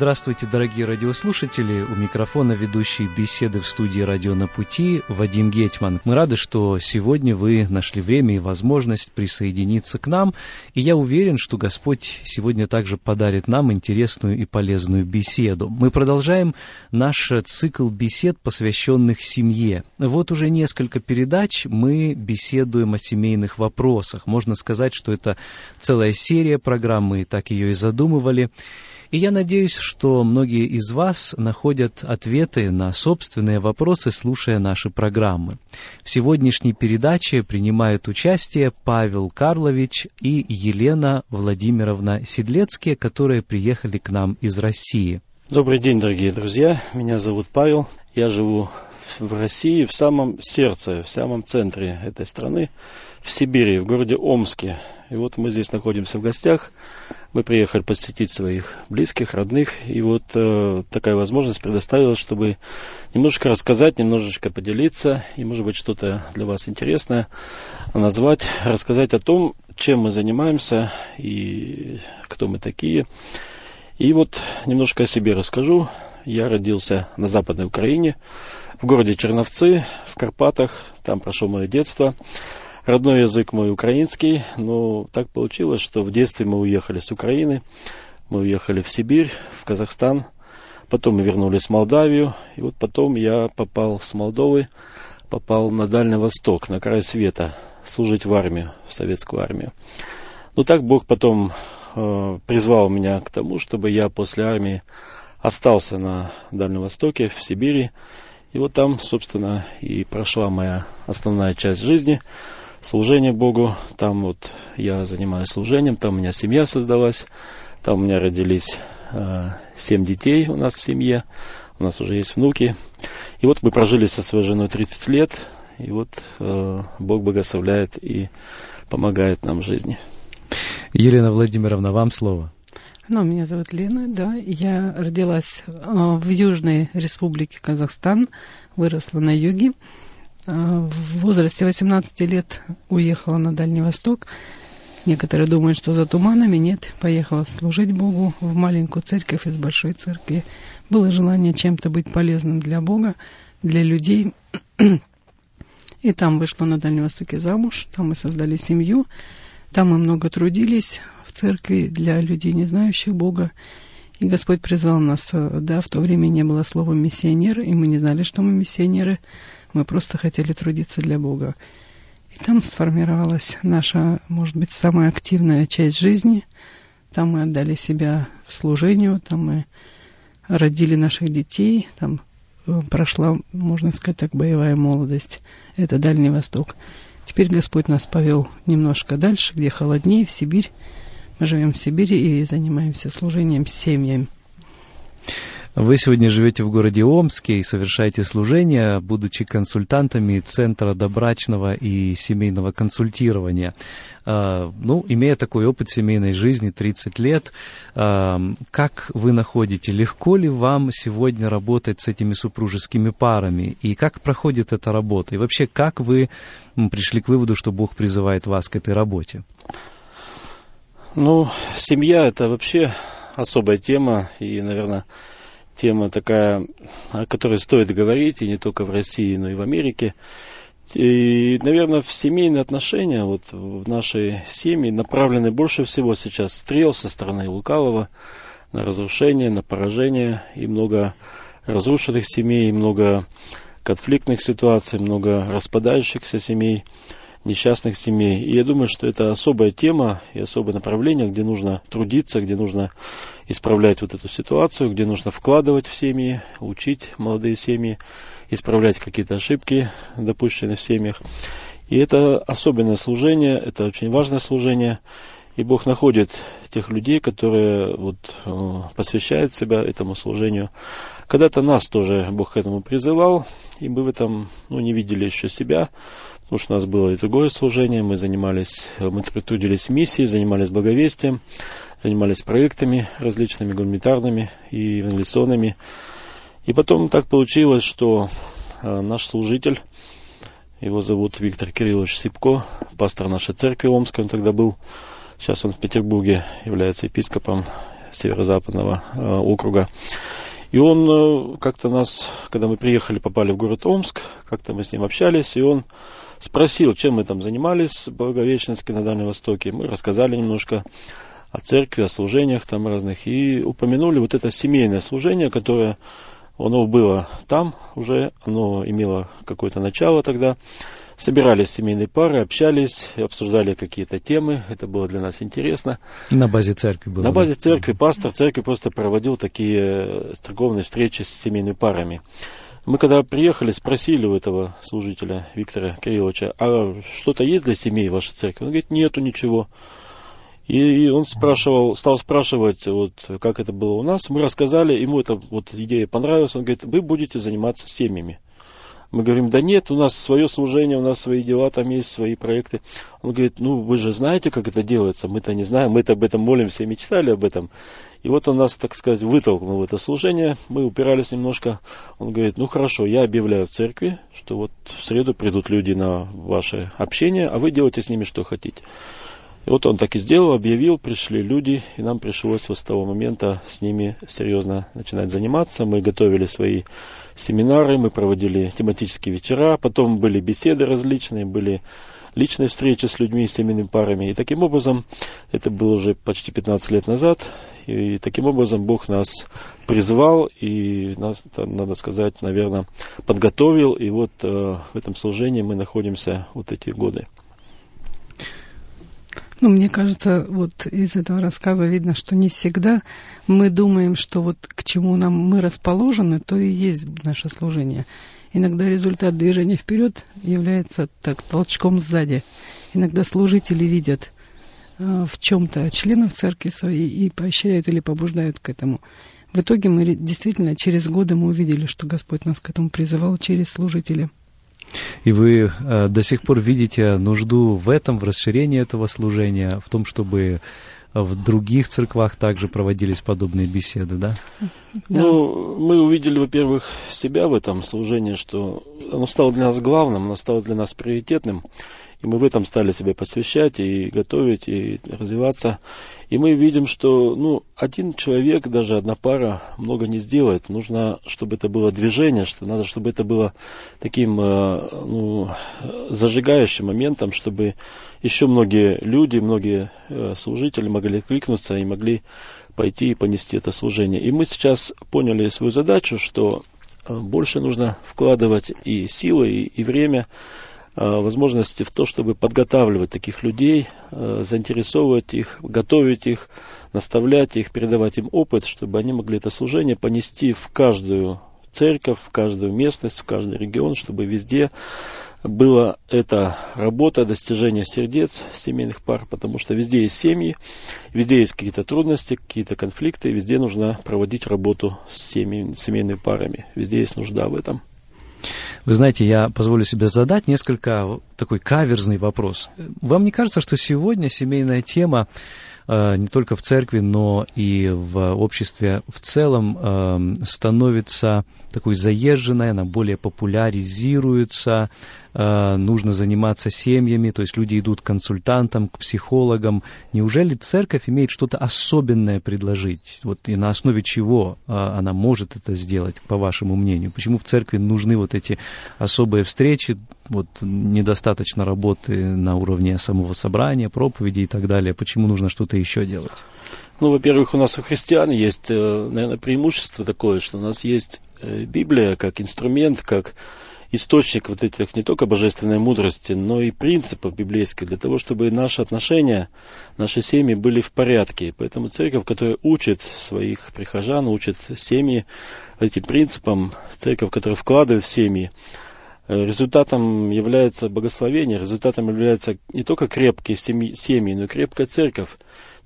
Здравствуйте, дорогие радиослушатели. У микрофона ведущий беседы в студии «Радио на пути» Вадим Гетман. Мы рады, что сегодня вы нашли время и возможность присоединиться к нам. И я уверен, что Господь сегодня также подарит нам интересную и полезную беседу. Мы продолжаем наш цикл бесед, посвященных семье. Вот уже несколько передач мы беседуем о семейных вопросах. Можно сказать, что это целая серия программ, мы так ее и задумывали. И я надеюсь, что многие из вас находят ответы на собственные вопросы, слушая наши программы. В сегодняшней передаче принимают участие Павел Карлович и Елена Владимировна Седлецкие, которые приехали к нам из России. Добрый день, дорогие друзья. Меня зовут Павел. Я живу в России, в самом сердце, в самом центре этой страны, в Сибири, в городе Омске. И вот мы здесь находимся в гостях мы приехали посетить своих близких, родных, и вот э, такая возможность предоставилась, чтобы немножечко рассказать, немножечко поделиться, и, может быть, что-то для вас интересное назвать, рассказать о том, чем мы занимаемся и кто мы такие. И вот немножко о себе расскажу. Я родился на Западной Украине, в городе Черновцы, в Карпатах, там прошло мое детство. Родной язык мой украинский, но так получилось, что в детстве мы уехали с Украины, мы уехали в Сибирь, в Казахстан, потом мы вернулись в Молдавию, и вот потом я попал с Молдовы, попал на Дальний Восток, на край света, служить в армию, в советскую армию. Но так Бог потом э, призвал меня к тому, чтобы я после армии остался на Дальнем Востоке, в Сибири. И вот там, собственно, и прошла моя основная часть жизни – служение Богу. Там вот я занимаюсь служением, там у меня семья создалась, там у меня родились э, семь детей у нас в семье, у нас уже есть внуки. И вот мы прожили со своей женой 30 лет, и вот э, Бог благословляет и помогает нам в жизни. Елена Владимировна, вам слово. Ну, меня зовут Лена, да. Я родилась э, в Южной Республике Казахстан, выросла на юге. А, в возрасте 18 лет уехала на Дальний Восток. Некоторые думают, что за туманами. Нет, поехала служить Богу в маленькую церковь из большой церкви. Было желание чем-то быть полезным для Бога, для людей. И там вышла на Дальнем Востоке замуж, там мы создали семью, там мы много трудились в церкви для людей, не знающих Бога. И Господь призвал нас, э, да, в то время не было слова «миссионер», и мы не знали, что мы миссионеры – мы просто хотели трудиться для Бога. И там сформировалась наша, может быть, самая активная часть жизни. Там мы отдали себя служению, там мы родили наших детей, там э, прошла, можно сказать так, боевая молодость. Это Дальний Восток. Теперь Господь нас повел немножко дальше, где холоднее, в Сибирь. Мы живем в Сибири и занимаемся служением семьям. Вы сегодня живете в городе Омске и совершаете служение, будучи консультантами Центра добрачного и семейного консультирования. А, ну, имея такой опыт семейной жизни 30 лет, а, как вы находите, легко ли вам сегодня работать с этими супружескими парами? И как проходит эта работа? И вообще, как вы пришли к выводу, что Бог призывает вас к этой работе? Ну, семья – это вообще особая тема, и, наверное, тема такая, о которой стоит говорить, и не только в России, но и в Америке. И, наверное, в семейные отношения, вот в нашей семье направлены больше всего сейчас стрел со стороны лукавого на разрушение, на поражение, и много разрушенных семей, много конфликтных ситуаций, много распадающихся семей несчастных семей. И я думаю, что это особая тема и особое направление, где нужно трудиться, где нужно исправлять вот эту ситуацию, где нужно вкладывать в семьи, учить молодые семьи, исправлять какие-то ошибки, допущенные в семьях. И это особенное служение, это очень важное служение. И Бог находит тех людей, которые вот, э, посвящают себя этому служению. Когда-то нас тоже Бог к этому призывал, и мы в этом ну, не видели еще себя, потому что у нас было и другое служение, мы занимались, мы трудились в миссии, занимались благовестием, занимались проектами различными, гуманитарными и евангелиционными. И потом так получилось, что э, наш служитель, его зовут Виктор Кириллович Сипко, пастор нашей церкви Омской, он тогда был, сейчас он в Петербурге является епископом северо-западного э, округа. И он э, как-то нас, когда мы приехали, попали в город Омск, как-то мы с ним общались, и он спросил, чем мы там занимались в Благовещенске на Дальнем Востоке. Мы рассказали немножко о церкви, о служениях там разных, и упомянули вот это семейное служение, которое оно было там уже, оно имело какое-то начало тогда. Собирались семейные пары, общались, обсуждали какие-то темы. Это было для нас интересно. На базе церкви было? На базе церкви. Пастор церкви просто проводил такие э, церковные встречи с семейными парами. Мы когда приехали, спросили у этого служителя Виктора Кирилловича, а что-то есть для семей в вашей церкви? Он говорит, нету ничего. И он спрашивал, стал спрашивать, вот, как это было у нас. Мы рассказали, ему эта вот идея понравилась. Он говорит, вы будете заниматься семьями. Мы говорим, да нет, у нас свое служение, у нас свои дела, там есть свои проекты. Он говорит, ну вы же знаете, как это делается, мы-то не знаем, мы-то об этом молимся мечтали об этом. И вот он нас, так сказать, вытолкнул в это служение, мы упирались немножко. Он говорит, ну хорошо, я объявляю в церкви, что вот в среду придут люди на ваше общение, а вы делайте с ними что хотите. И вот он так и сделал, объявил, пришли люди, и нам пришлось вот с того момента с ними серьезно начинать заниматься. Мы готовили свои семинары, мы проводили тематические вечера, потом были беседы различные, были личные встречи с людьми, с семейными парами. И таким образом, это было уже почти 15 лет назад, и таким образом Бог нас призвал и нас, надо сказать, наверное, подготовил. И вот э, в этом служении мы находимся вот эти годы. Ну, мне кажется, вот из этого рассказа видно, что не всегда мы думаем, что вот к чему нам мы расположены, то и есть наше служение. Иногда результат движения вперед является так толчком сзади. Иногда служители видят э, в чем-то членов церкви своей и поощряют или побуждают к этому. В итоге мы действительно через годы мы увидели, что Господь нас к этому призывал через служителей. И вы э, до сих пор видите нужду в этом, в расширении этого служения, в том, чтобы в других церквах также проводились подобные беседы, да? да? Ну, мы увидели, во-первых, себя в этом служении, что оно стало для нас главным, оно стало для нас приоритетным. И мы в этом стали себя посвящать и готовить, и развиваться. И мы видим, что ну, один человек, даже одна пара много не сделает. Нужно, чтобы это было движение, что надо, чтобы это было таким э, ну, зажигающим моментом, чтобы еще многие люди, многие э, служители могли откликнуться и могли пойти и понести это служение. И мы сейчас поняли свою задачу, что э, больше нужно вкладывать и силы, и, и время возможности в то, чтобы подготавливать таких людей, э, заинтересовывать их, готовить их, наставлять их, передавать им опыт, чтобы они могли это служение понести в каждую церковь, в каждую местность, в каждый регион, чтобы везде была эта работа достижения сердец семейных пар, потому что везде есть семьи, везде есть какие-то трудности, какие-то конфликты, везде нужно проводить работу с семьи, семейными парами, везде есть нужда в этом. Вы знаете, я позволю себе задать несколько такой каверзный вопрос. Вам не кажется, что сегодня семейная тема Э, не только в церкви, но и в обществе в целом эм, становится такой заезженной, она более популяризируется, э, нужно заниматься семьями, то есть люди идут к консультантам, к психологам. Неужели церковь имеет что-то особенное предложить? Вот и на основе чего э, она может это сделать, по вашему мнению? Почему в церкви нужны вот эти особые встречи, вот недостаточно работы на уровне самого собрания, проповеди и так далее. Почему нужно что-то еще делать? Ну, во-первых, у нас у христиан есть, э, наверное, преимущество такое, что у нас есть Библия как инструмент, как источник вот этих не только божественной мудрости, но и принципов библейских, для того, чтобы наши отношения, наши семьи были в порядке. Поэтому церковь, которая учит своих прихожан, учит семьи этим принципам, церковь, которая вкладывает в семьи, Э, результатом является благословение, результатом является не только крепкие семьи, но и крепкая церковь.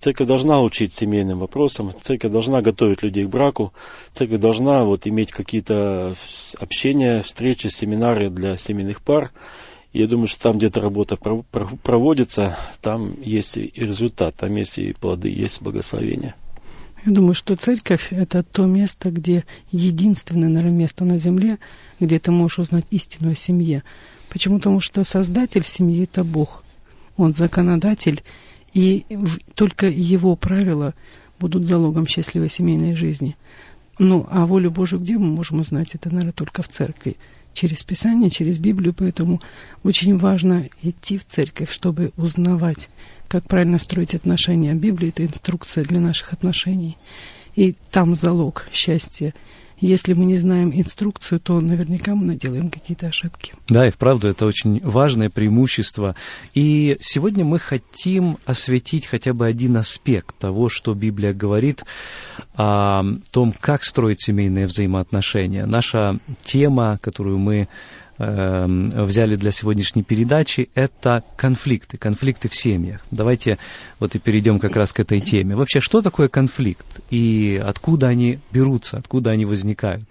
Церковь должна учить семейным вопросам, церковь должна готовить людей к браку, церковь должна вот, иметь какие-то общения, встречи, семинары для семейных пар. Я думаю, что там где-то работа проводится, там есть и результат, там есть и плоды, есть благословение. Я думаю, что церковь – это то место, где единственное, наверное, место на земле, где ты можешь узнать истину о семье. Почему? Потому что создатель семьи – это Бог. Он законодатель, и только его правила будут залогом счастливой семейной жизни. Ну, а волю Божию где мы можем узнать? Это, наверное, только в церкви. Через Писание, через Библию. Поэтому очень важно идти в церковь, чтобы узнавать как правильно строить отношения. Библия – это инструкция для наших отношений. И там залог счастья. Если мы не знаем инструкцию, то наверняка мы наделаем какие-то ошибки. Да, и вправду это очень важное преимущество. И сегодня мы хотим осветить хотя бы один аспект того, что Библия говорит о том, как строить семейные взаимоотношения. Наша тема, которую мы Эм, взяли для сегодняшней передачи, это конфликты, конфликты в семьях. Давайте вот и перейдем как раз к этой теме. Вообще, что такое конфликт и откуда они берутся, откуда они возникают?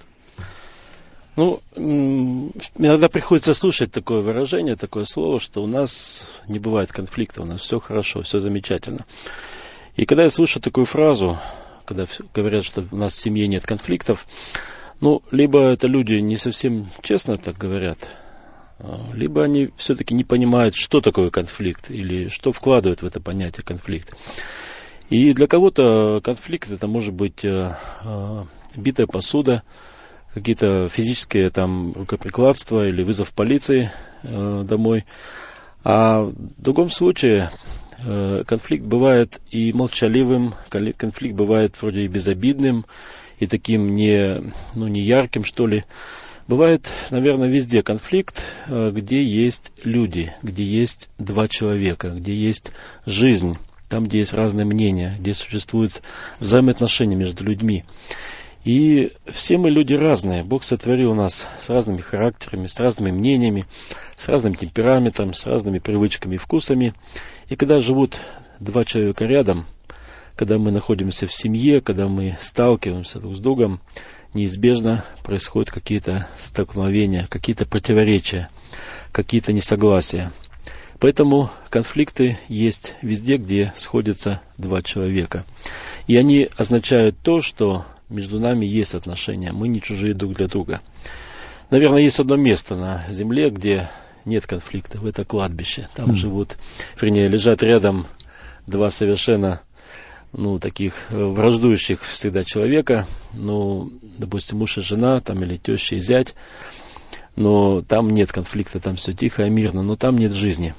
Ну, иногда приходится слушать такое выражение, такое слово, что у нас не бывает конфликта, у нас все хорошо, все замечательно. И когда я слышу такую фразу, когда говорят, что у нас в семье нет конфликтов, ну, либо это люди не совсем честно так говорят, а, либо они все-таки не понимают, что такое конфликт, или что вкладывает в это понятие конфликт. И для кого-то конфликт это может быть э, э, битая посуда, какие-то физические там рукоприкладства или вызов полиции э, домой. А в другом случае конфликт бывает и молчаливым, конфликт бывает вроде и безобидным, и таким не, ну, не ярким, что ли. Бывает, наверное, везде конфликт, э, где есть люди, где есть два человека, где есть жизнь, там, где есть разные мнения, где существуют взаимоотношения между людьми. И все мы люди разные. Бог сотворил нас с разными характерами, с разными мнениями, с разным темпераментом, с разными привычками и вкусами. И когда живут два человека рядом, когда мы находимся в семье, когда мы сталкиваемся друг с другом, неизбежно происходят какие-то столкновения, какие-то противоречия, какие-то несогласия. Поэтому конфликты есть везде, где сходятся два человека. И они означают то, что между нами есть отношения, мы не чужие друг для друга. Наверное, есть одно место на Земле, где нет конфликтов, это кладбище. Там mm. живут, вернее, лежат рядом два совершенно ну, таких э, враждующих всегда человека, ну, допустим, муж и жена, там, или теща и зять, но там нет конфликта, там все тихо и мирно, но там нет жизни.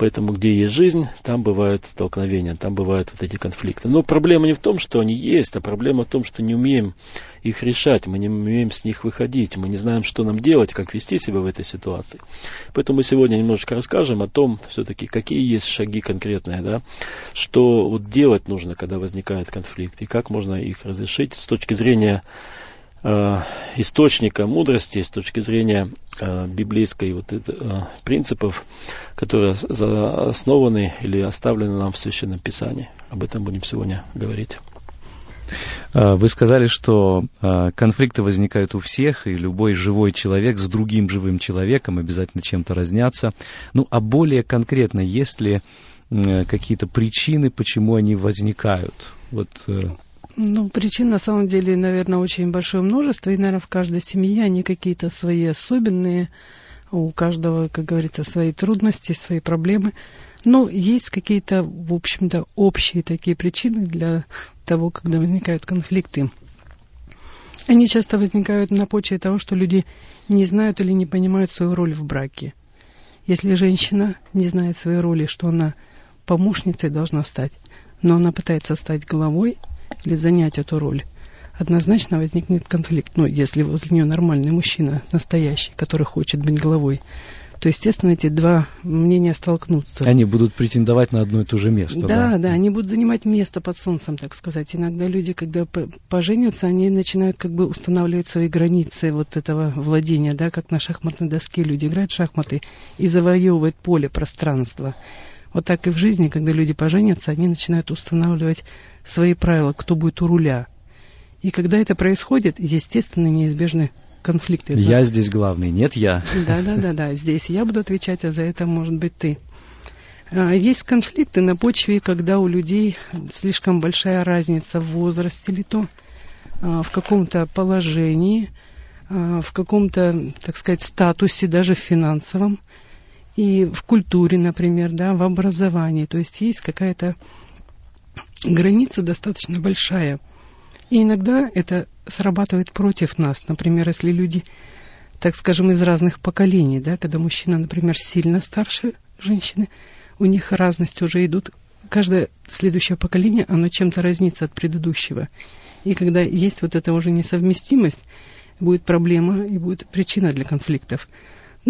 Поэтому, где есть жизнь, там бывают столкновения, там бывают вот эти конфликты. Но проблема не в том, что они есть, а проблема в том, что не умеем их решать, мы не умеем с них выходить, мы не знаем, что нам делать, как вести себя в этой ситуации. Поэтому мы сегодня немножечко расскажем о том, все-таки, какие есть шаги конкретные, да, что вот делать нужно, когда возникает конфликт, и как можно их разрешить с точки зрения источника мудрости, с точки зрения э, библейской вот это, э, принципов, которые основаны или оставлены нам в Священном Писании. Об этом будем сегодня говорить. Э, вы сказали, что э, конфликты возникают у всех, и любой живой человек с другим живым человеком обязательно чем-то разнятся. Ну, а более конкретно, есть ли э, какие-то причины, почему они возникают? Вот ну, причин на самом деле, наверное, очень большое множество, и, наверное, в каждой семье они какие-то свои особенные, у каждого, как говорится, свои трудности, свои проблемы. Но есть какие-то, в общем-то, общие такие причины для того, когда возникают конфликты. Они часто возникают на почве того, что люди не знают или не понимают свою роль в браке. Если женщина не знает своей роли, что она помощницей должна стать, но она пытается стать главой, или занять эту роль, однозначно возникнет конфликт. Ну, если возле нее нормальный мужчина, настоящий, который хочет быть главой, то, естественно, эти два мнения столкнутся. Они будут претендовать на одно и то же место. Да, да, да они будут занимать место под солнцем, так сказать. Иногда люди, когда поженятся, они начинают как бы устанавливать свои границы вот этого владения, да, как на шахматной доске люди играют в шахматы и завоевывают поле, пространство. Вот так и в жизни, когда люди поженятся, они начинают устанавливать свои правила, кто будет у руля. И когда это происходит, естественно, неизбежны конфликты. Я да? здесь главный, нет я. Да, да, да, да. Здесь я буду отвечать, а за это может быть ты. А, есть конфликты на почве, когда у людей слишком большая разница в возрасте или то, а, в каком-то положении, а, в каком-то, так сказать, статусе, даже в финансовом, и в культуре, например, да, в образовании. То есть есть какая-то граница достаточно большая. И иногда это срабатывает против нас. Например, если люди, так скажем, из разных поколений, да, когда мужчина, например, сильно старше женщины, у них разность уже идут. Каждое следующее поколение, оно чем-то разнится от предыдущего. И когда есть вот эта уже несовместимость, будет проблема и будет причина для конфликтов.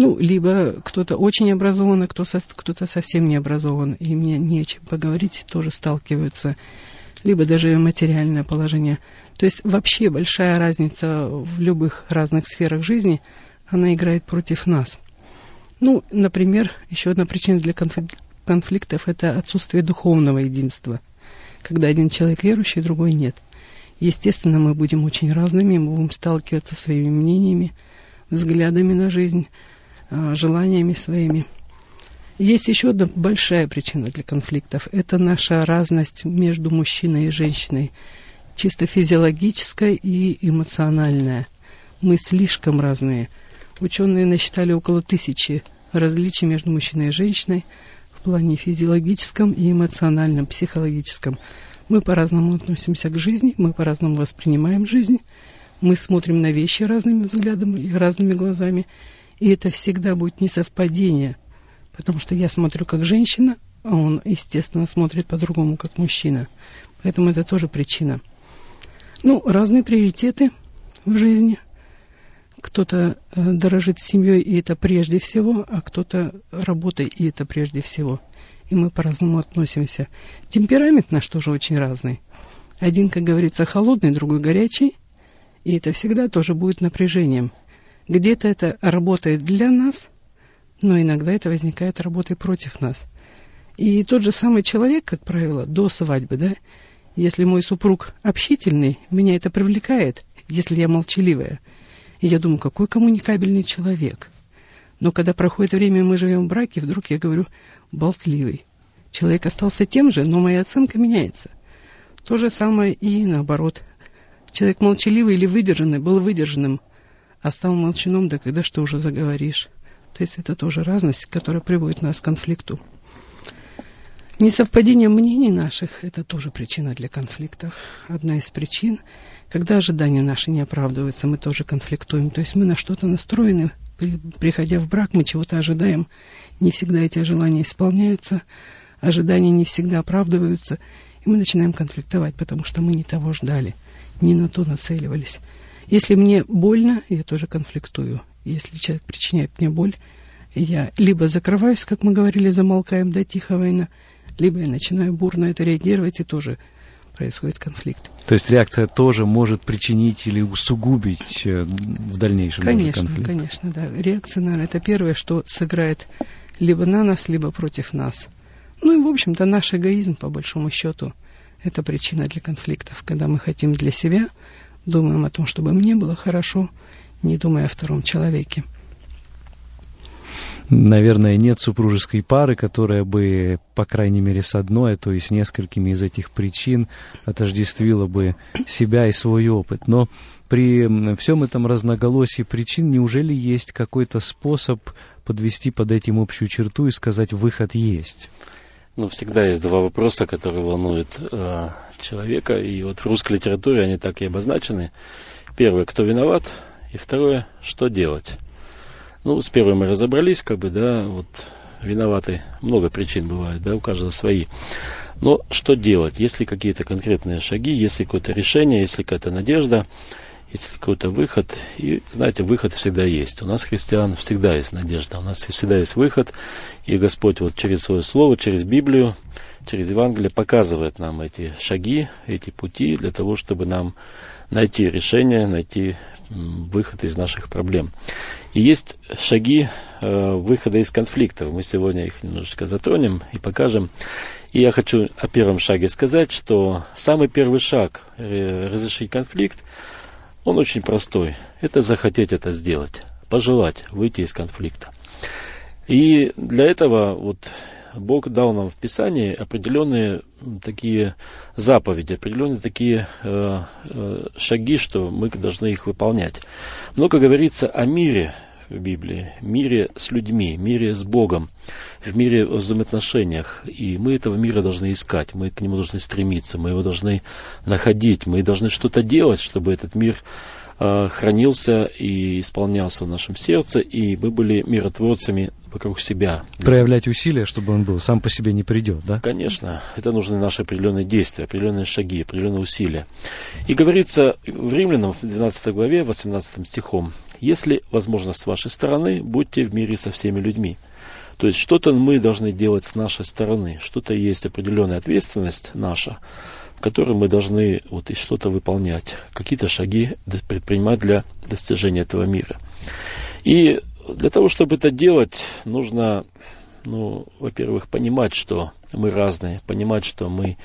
Ну, либо кто-то очень образован, а кто-то совсем не образован, и мне не о чем поговорить, тоже сталкиваются либо даже материальное положение. То есть вообще большая разница в любых разных сферах жизни, она играет против нас. Ну, например, еще одна причина для конфликтов – это отсутствие духовного единства, когда один человек верующий, другой нет. Естественно, мы будем очень разными, мы будем сталкиваться своими мнениями, взглядами на жизнь, желаниями своими – есть еще одна большая причина для конфликтов. Это наша разность между мужчиной и женщиной. Чисто физиологическая и эмоциональная. Мы слишком разные. Ученые насчитали около тысячи различий между мужчиной и женщиной в плане физиологическом и эмоциональном, психологическом. Мы по-разному относимся к жизни, мы по-разному воспринимаем жизнь, мы смотрим на вещи разными взглядами, разными глазами. И это всегда будет несовпадение – Потому что я смотрю как женщина, а он, естественно, смотрит по-другому, как мужчина. Поэтому это тоже причина. Ну, разные приоритеты в жизни. Кто-то э, дорожит семьей, и это прежде всего, а кто-то работой, и это прежде всего. И мы по-разному относимся. Темперамент наш тоже очень разный. Один, как говорится, холодный, другой горячий. И это всегда тоже будет напряжением. Где-то это работает для нас, но иногда это возникает работой против нас. И тот же самый человек, как правило, до свадьбы, да, если мой супруг общительный, меня это привлекает, если я молчаливая. И я думаю, какой коммуникабельный человек. Но когда проходит время, мы живем в браке, вдруг я говорю, болтливый. Человек остался тем же, но моя оценка меняется. То же самое и наоборот. Человек молчаливый или выдержанный был выдержанным, а стал молчаном, да когда что уже заговоришь. То есть это тоже разность, которая приводит нас к конфликту. Несовпадение мнений наших – это тоже причина для конфликтов. Одна из причин. Когда ожидания наши не оправдываются, мы тоже конфликтуем. То есть мы на что-то настроены, при, приходя в брак, мы чего-то ожидаем. Не всегда эти желания исполняются, ожидания не всегда оправдываются, и мы начинаем конфликтовать, потому что мы не того ждали, не на то нацеливались. Если мне больно, я тоже конфликтую. Если человек причиняет мне боль, я либо закрываюсь, как мы говорили, замолкаем до тихо война, либо я начинаю бурно это реагировать, и тоже происходит конфликт. То есть реакция тоже может причинить или усугубить э, в дальнейшем конечно, конфликт? Конечно, да. Реакция, наверное, это первое, что сыграет либо на нас, либо против нас. Ну и, в общем-то, наш эгоизм, по большому счету, это причина для конфликтов, когда мы хотим для себя, думаем о том, чтобы мне было хорошо, не думая о втором человеке. Наверное, нет супружеской пары, которая бы, по крайней мере, с одной, а то и с несколькими из этих причин отождествила бы себя и свой опыт. Но при всем этом разноголосии причин неужели есть какой-то способ подвести под этим общую черту и сказать «выход есть»? Ну, всегда есть два вопроса, которые волнуют э, человека, и вот в русской литературе они так и обозначены. Первый, кто виноват, и второе, что делать. Ну, с первым мы разобрались, как бы, да, вот виноваты, много причин бывает, да, у каждого свои. Но что делать, если какие-то конкретные шаги, если какое-то решение, если какая-то надежда, есть какой-то выход. И, знаете, выход всегда есть. У нас, христиан, всегда есть надежда. У нас всегда есть выход. И Господь вот через свое слово, через Библию, через Евангелие показывает нам эти шаги, эти пути для того, чтобы нам найти решение, найти выход из наших проблем. И есть шаги э, выхода из конфликтов. Мы сегодня их немножечко затронем и покажем. И я хочу о первом шаге сказать, что самый первый шаг э, разрешить конфликт, он очень простой. Это захотеть это сделать, пожелать выйти из конфликта. И для этого вот Бог дал нам в Писании определенные такие заповеди, определенные такие э, э, шаги, что мы должны их выполнять. Много говорится о мире в Библии, мире с людьми, мире с Богом, в мире в взаимоотношениях. И мы этого мира должны искать, мы к нему должны стремиться, мы его должны находить, мы должны что-то делать, чтобы этот мир э, хранился и исполнялся в нашем сердце, и мы были миротворцами вокруг себя. Проявлять усилия, чтобы он был, сам по себе не придет, да? Конечно, это нужны наши определенные действия, определенные шаги, определенные усилия. И говорится в Римлянам в 12 главе, 18 стихом, «Если возможность с вашей стороны, будьте в мире со всеми людьми». То есть что-то мы должны делать с нашей стороны, что-то есть определенная ответственность наша, в которой мы должны вот и что-то выполнять, какие-то шаги предпринимать для достижения этого мира. И для того, чтобы это делать, нужно, ну, во-первых, понимать, что мы разные, понимать, что мы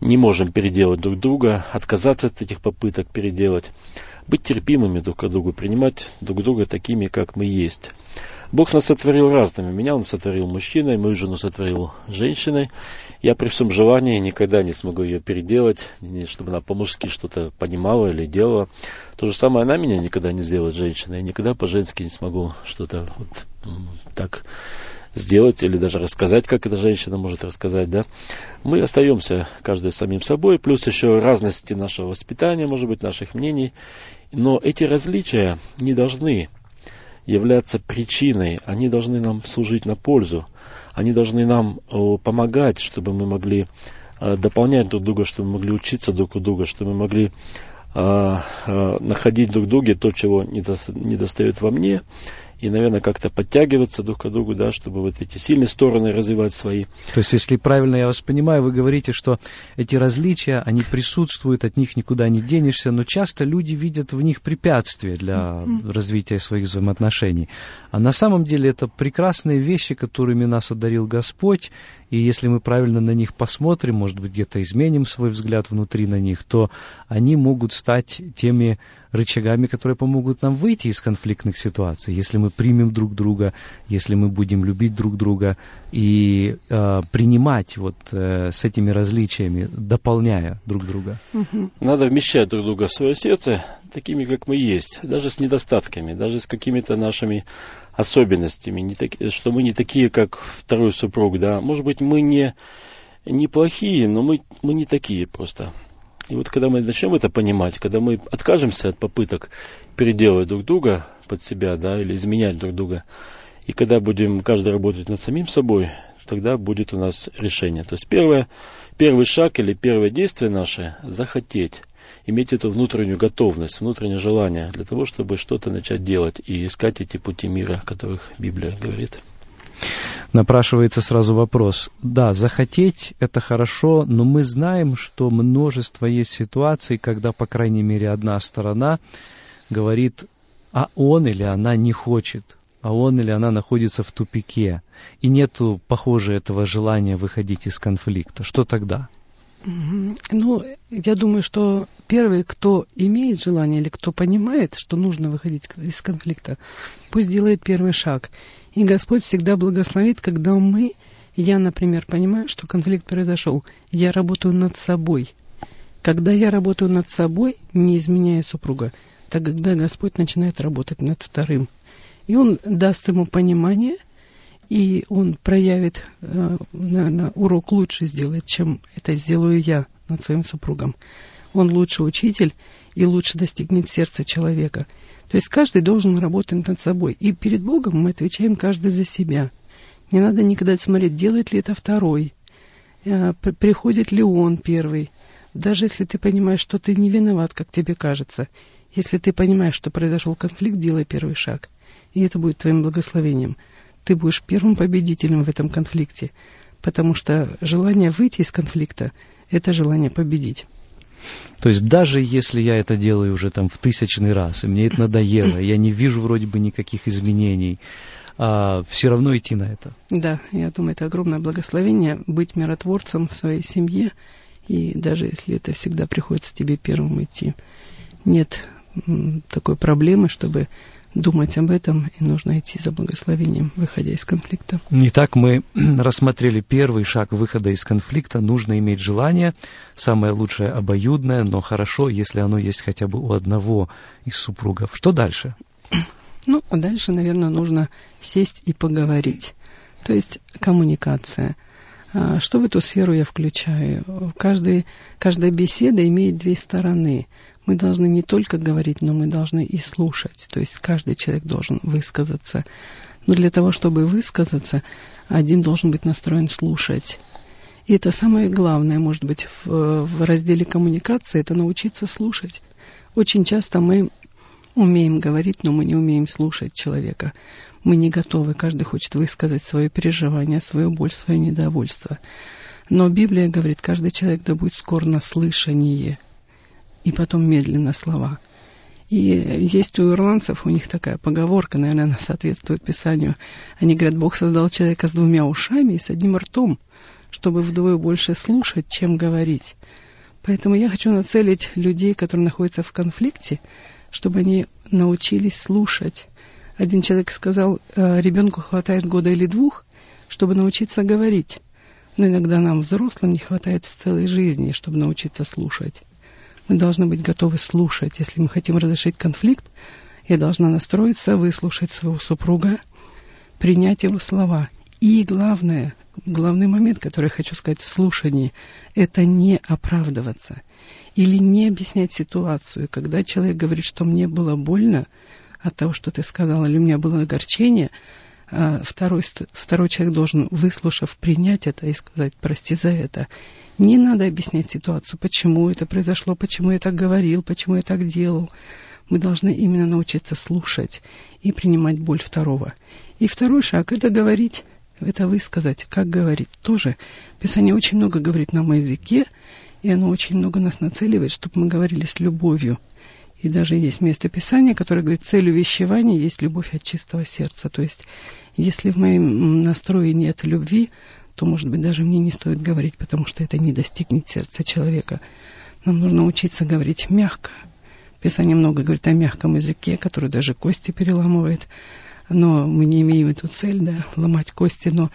не можем переделать друг друга, отказаться от этих попыток переделать, быть терпимыми друг к другу, принимать друг друга такими, как мы есть. Бог нас сотворил разными. Меня Он сотворил мужчиной, мою жену сотворил женщиной. Я при всем желании никогда не смогу ее переделать, чтобы она по-мужски что-то понимала или делала. То же самое она меня никогда не сделает женщиной. Я никогда по-женски не смогу что-то вот так сделать или даже рассказать, как эта женщина может рассказать, да. Мы остаемся каждый самим собой, плюс еще разности нашего воспитания, может быть, наших мнений. Но эти различия не должны являться причиной, они должны нам служить на пользу, они должны нам э, помогать, чтобы мы могли э, дополнять друг друга, чтобы мы могли учиться друг у друга, чтобы мы могли э, находить друг в друге то, чего не достает во мне, и, наверное, как-то подтягиваться друг к другу, да, чтобы вот эти сильные стороны развивать свои. То есть, если правильно я вас понимаю, вы говорите, что эти различия, они присутствуют, от них никуда не денешься, но часто люди видят в них препятствия для mm-hmm. развития своих взаимоотношений. А на самом деле это прекрасные вещи, которыми нас одарил Господь, и если мы правильно на них посмотрим, может быть, где-то изменим свой взгляд внутри на них, то они могут стать теми рычагами, которые помогут нам выйти из конфликтных ситуаций, если мы примем друг друга, если мы будем любить друг друга и э, принимать вот э, с этими различиями, дополняя друг друга. Надо вмещать друг друга в свое сердце такими, как мы есть, даже с недостатками, даже с какими-то нашими особенностями, не так, что мы не такие, как второй супруг, да. Может быть, мы не неплохие, но мы, мы не такие просто. И вот когда мы начнем это понимать, когда мы откажемся от попыток переделывать друг друга под себя, да, или изменять друг друга, и когда будем каждый работать над самим собой, тогда будет у нас решение. То есть первое, первый шаг или первое действие наше – захотеть, иметь эту внутреннюю готовность, внутреннее желание для того, чтобы что-то начать делать и искать эти пути мира, о которых Библия говорит напрашивается сразу вопрос. Да, захотеть – это хорошо, но мы знаем, что множество есть ситуаций, когда, по крайней мере, одна сторона говорит, а он или она не хочет, а он или она находится в тупике, и нету, похоже, этого желания выходить из конфликта. Что тогда? Ну, я думаю, что первый, кто имеет желание или кто понимает, что нужно выходить из конфликта, пусть делает первый шаг. И Господь всегда благословит, когда мы, я, например, понимаю, что конфликт произошел, я работаю над собой. Когда я работаю над собой, не изменяя супруга, так когда Господь начинает работать над вторым. И Он даст ему понимание, и Он проявит, э, наверное, урок лучше сделает, чем это сделаю я над своим супругом. Он лучше учитель и лучше достигнет сердца человека – то есть каждый должен работать над собой. И перед Богом мы отвечаем каждый за себя. Не надо никогда смотреть, делает ли это второй, э, приходит ли он первый. Даже если ты понимаешь, что ты не виноват, как тебе кажется, Если ты понимаешь, что произошел конфликт, делай первый шаг. И это будет твоим благословением. Ты будешь первым победителем в этом конфликте. Потому что желание выйти из конфликта – это желание победить. То есть даже если я это делаю уже там в тысячный раз, и мне это надоело, я не вижу вроде бы никаких изменений, а, все равно идти на это. Да, я думаю, это огромное благословение быть миротворцем в своей семье, и даже если это всегда приходится тебе первым идти. Нет такой проблемы, чтобы думать об этом, и нужно идти за благословением, выходя из конфликта. Итак, мы рассмотрели первый шаг выхода из конфликта. Нужно иметь желание, самое лучшее обоюдное, но хорошо, если оно есть хотя бы у одного из супругов. Что дальше? Ну, а дальше, наверное, нужно сесть и поговорить. То есть коммуникация. А, что в эту сферу я включаю? Каждый, каждая беседа имеет две стороны – мы должны не только говорить, но мы должны и слушать. То есть каждый человек должен высказаться. Но для того, чтобы высказаться, один должен быть настроен слушать. И это самое главное, может быть, в, в разделе коммуникации, это научиться слушать. Очень часто мы умеем говорить, но мы не умеем слушать человека. Мы не готовы, каждый хочет высказать свое переживание, свою боль, свое недовольство. Но Библия говорит, каждый человек да будет скор на слышание – и потом медленно слова. И есть у ирландцев, у них такая поговорка, наверное, она соответствует Писанию. Они говорят, Бог создал человека с двумя ушами и с одним ртом, чтобы вдвое больше слушать, чем говорить. Поэтому я хочу нацелить людей, которые находятся в конфликте, чтобы они научились слушать. Один человек сказал, «Э, ребенку хватает года или двух, чтобы научиться говорить. Но иногда нам, взрослым, не хватает целой жизни, чтобы научиться слушать. Мы должны быть готовы слушать. Если мы хотим разрешить конфликт, я должна настроиться, выслушать своего супруга, принять его слова. И главное, главный момент, который я хочу сказать в слушании, это не оправдываться или не объяснять ситуацию. Когда человек говорит, что мне было больно от того, что ты сказала, или у меня было огорчение, а второй, второй человек должен, выслушав, принять это и сказать «прости за это». Не надо объяснять ситуацию, почему это произошло, почему я так говорил, почему я так делал. Мы должны именно научиться слушать и принимать боль второго. И второй шаг – это говорить, это высказать, как говорить. Тоже Писание очень много говорит на моем языке, и оно очень много нас нацеливает, чтобы мы говорили с любовью. И даже есть место Писания, которое говорит, целью вещевания есть любовь от чистого сердца. То есть, если в моем настрое нет любви, то, может быть, даже мне не стоит говорить, потому что это не достигнет сердца человека. Нам нужно учиться говорить мягко. Писание много говорит о мягком языке, который даже кости переламывает. Но мы не имеем эту цель, да, ломать кости, но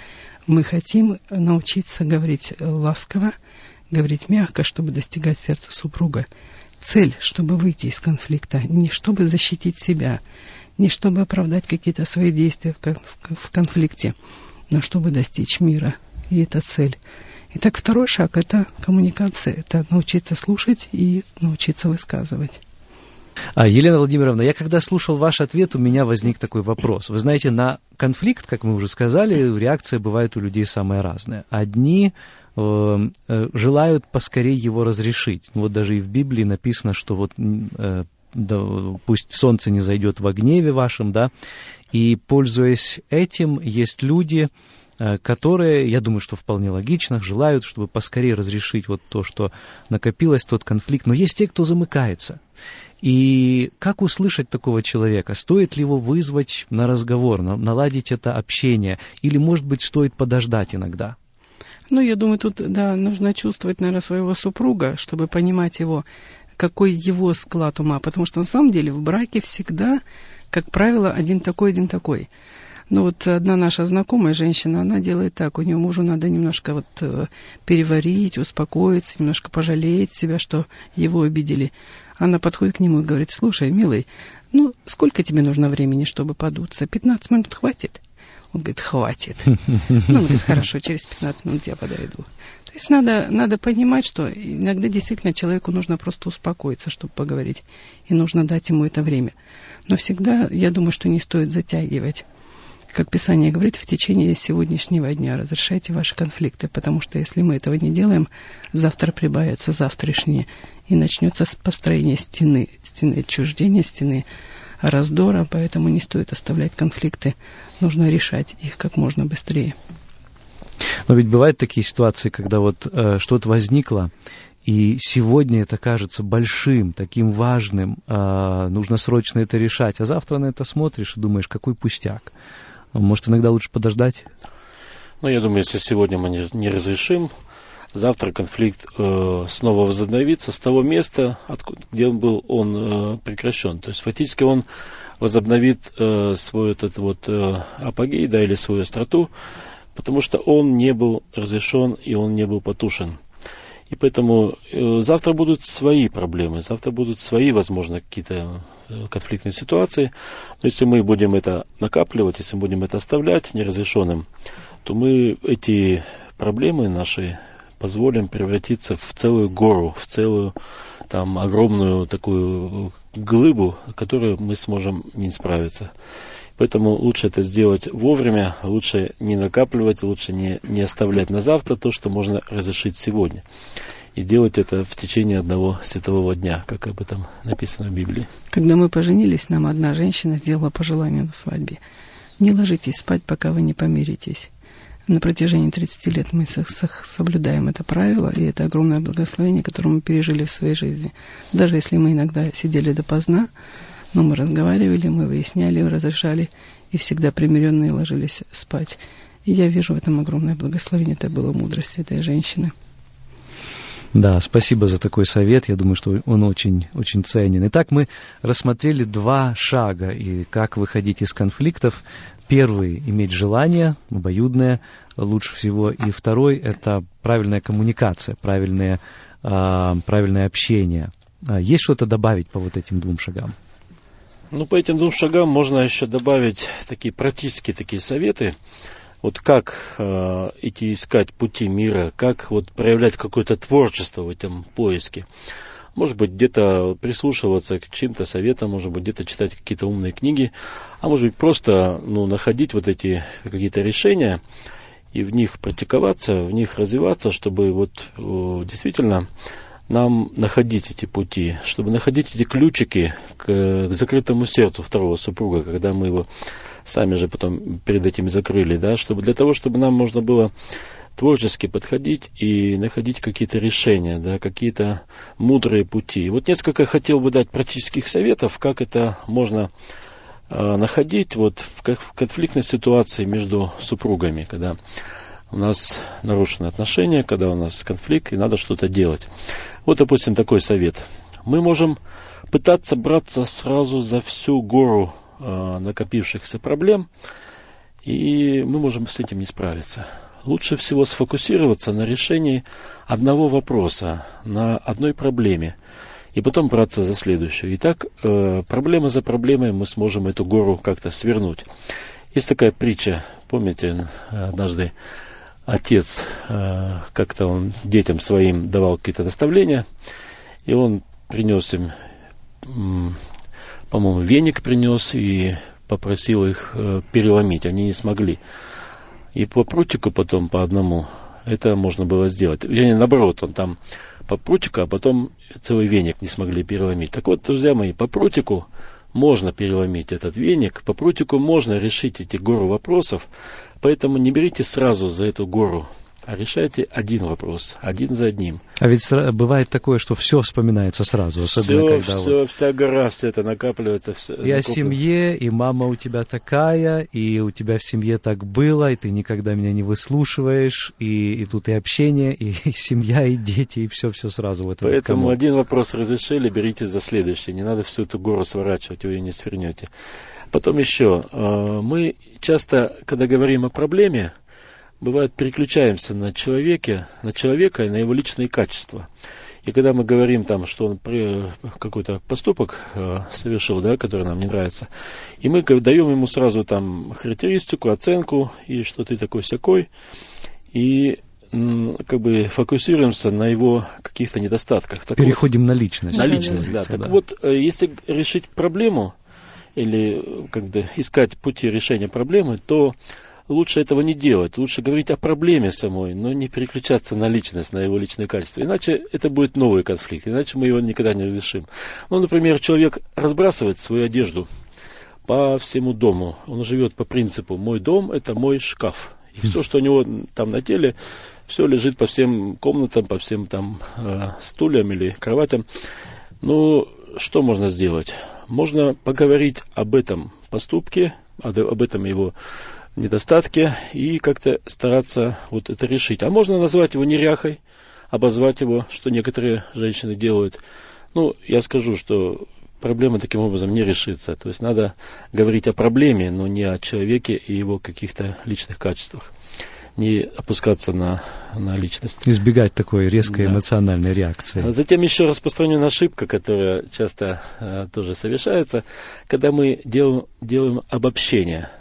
мы хотим научиться говорить ласково, говорить мягко, чтобы достигать сердца супруга. Цель, чтобы выйти из конфликта, не чтобы защитить себя, не чтобы оправдать какие-то свои действия в конфликте, но чтобы достичь мира – и это цель. Итак, второй шаг – это коммуникация, это научиться слушать и научиться высказывать. А, Елена Владимировна, я когда слушал ваш ответ, у меня возник такой вопрос. Вы знаете, на конфликт, как мы уже сказали, реакция бывает у людей самая разная. Одни э, э, желают поскорее его разрешить. Вот даже и в Библии написано, что вот э, да, пусть солнце не зайдет во гневе вашем, да, и пользуясь этим, есть люди, Э, которые, я думаю, что вполне логично, желают, чтобы поскорее разрешить вот то, что накопилось, тот конфликт. Но есть те, кто замыкается. И как услышать такого человека? Стоит ли его вызвать на разговор, наладить это общение? Или, может быть, стоит подождать иногда? Ну, я думаю, тут, да, нужно чувствовать, наверное, своего супруга, чтобы понимать его, какой его склад ума. Потому что, на самом деле, в браке всегда, как правило, один такой, один такой. Ну вот одна наша знакомая женщина, она делает так, у нее мужу надо немножко вот э, переварить, успокоиться, немножко пожалеть себя, что его обидели. Она подходит к нему и говорит, слушай, милый, ну сколько тебе нужно времени, чтобы подуться? 15 минут хватит? Он говорит, хватит. Ну, он говорит, хорошо, через 15 минут я подойду. То есть надо, надо понимать, что иногда действительно человеку нужно просто успокоиться, чтобы поговорить. И нужно дать ему это время. Но всегда, я думаю, что не стоит затягивать как Писание говорит, в течение сегодняшнего дня разрешайте ваши конфликты, потому что если мы этого не делаем, завтра прибавится завтрашнее, и начнется построение стены, стены отчуждения, стены раздора, поэтому не стоит оставлять конфликты, нужно решать их как можно быстрее. Но ведь бывают такие ситуации, когда вот э, что-то возникло, и сегодня это кажется большим, таким важным, э, нужно срочно это решать, а завтра на это смотришь и думаешь, какой пустяк. Может, иногда лучше подождать? Ну, я думаю, если сегодня мы не, не разрешим, завтра конфликт э, снова возобновится с того места, откуда, где он был он э, прекращен. То есть фактически он возобновит э, свой этот вот э, апогей, да, или свою остроту, потому что он не был разрешен и он не был потушен. И поэтому э, завтра будут свои проблемы, завтра будут свои, возможно, какие-то конфликтные ситуации. Но если мы будем это накапливать, если мы будем это оставлять неразрешенным, то мы эти проблемы наши позволим превратиться в целую гору, в целую там огромную такую глыбу, которую мы сможем не справиться. Поэтому лучше это сделать вовремя, лучше не накапливать, лучше не, не оставлять на завтра то, что можно разрешить сегодня. И делать это в течение одного светового дня, как об этом написано в Библии. Когда мы поженились, нам одна женщина сделала пожелание на свадьбе. Не ложитесь спать, пока вы не помиритесь. На протяжении 30 лет мы соблюдаем это правило, и это огромное благословение, которое мы пережили в своей жизни. Даже если мы иногда сидели допоздна, но мы разговаривали, мы выясняли, разрешали, и всегда примиренные ложились спать. И я вижу в этом огромное благословение. Это было мудрость этой женщины. Да, спасибо за такой совет. Я думаю, что он очень, очень ценен. Итак, мы рассмотрели два шага и как выходить из конфликтов. Первый – иметь желание, обоюдное лучше всего. И второй – это правильная коммуникация, правильное, э, правильное общение. А есть что-то добавить по вот этим двум шагам? Ну, по этим двум шагам можно еще добавить такие практические такие советы. Вот как э, идти искать пути мира, как вот проявлять какое-то творчество в этом поиске. Может быть, где-то прислушиваться к чьим-то советам, может быть, где-то читать какие-то умные книги, а может быть, просто ну, находить вот эти какие-то решения и в них практиковаться, в них развиваться, чтобы вот действительно нам находить эти пути, чтобы находить эти ключики к, к закрытому сердцу второго супруга, когда мы его сами же потом перед этим закрыли, да, чтобы для того, чтобы нам можно было творчески подходить и находить какие-то решения, да, какие-то мудрые пути. Вот несколько хотел бы дать практических советов, как это можно э, находить вот в, в конфликтной ситуации между супругами, когда у нас нарушены отношения, когда у нас конфликт и надо что-то делать. Вот, допустим, такой совет. Мы можем пытаться браться сразу за всю гору э, накопившихся проблем, и мы можем с этим не справиться. Лучше всего сфокусироваться на решении одного вопроса, на одной проблеме, и потом браться за следующую. И так, э, проблема за проблемой мы сможем эту гору как-то свернуть. Есть такая притча, помните, однажды отец э, как-то он детям своим давал какие-то наставления, и он принес им, по-моему, веник принес и попросил их э, переломить. Они не смогли. И по прутику потом, по одному, это можно было сделать. Вернее, наоборот, он там по прутику, а потом целый веник не смогли переломить. Так вот, друзья мои, по прутику можно переломить этот веник, по прутику можно решить эти гору вопросов, Поэтому не берите сразу за эту гору, а решайте один вопрос, один за одним. А ведь бывает такое, что все вспоминается сразу, особенно все, когда все, вот... вся гора, все это накапливается. Все, и о семье, и мама у тебя такая, и у тебя в семье так было, и ты никогда меня не выслушиваешь, и, и тут и общение, и, и семья, и дети, и все, все сразу в этом. Поэтому один вопрос разрешили, берите за следующий. Не надо всю эту гору сворачивать, вы ее не свернете. Потом еще, э, мы часто, когда говорим о проблеме, бывает переключаемся на человеке, на человека и на его личные качества. И когда мы говорим там, что он какой-то поступок э, совершил, да, который нам не нравится, и мы даем ему сразу там характеристику, оценку, и что ты такой всякой, и как бы фокусируемся на его каких-то недостатках. Так Переходим вот, на личность. На личность, да. Так вот, э, если решить проблему, или как бы искать пути решения проблемы, то лучше этого не делать. Лучше говорить о проблеме самой, но не переключаться на личность, на его личные качества. Иначе это будет новый конфликт, иначе мы его никогда не разрешим. Ну, например, человек разбрасывает свою одежду по всему дому. Он живет по принципу «мой дом – это мой шкаф». И все, что у него там на теле, все лежит по всем комнатам, по всем там э, стульям или кроватям. Ну, что можно сделать? Можно поговорить об этом поступке, об этом его недостатке и как-то стараться вот это решить. А можно назвать его неряхой, обозвать его, что некоторые женщины делают. Ну, я скажу, что проблема таким образом не решится. То есть надо говорить о проблеме, но не о человеке и его каких-то личных качествах. Не опускаться на, на личность. Избегать такой резкой да. эмоциональной реакции. А затем еще распространенная ошибка, которая часто а, тоже совершается, когда мы делаем, делаем обобщение –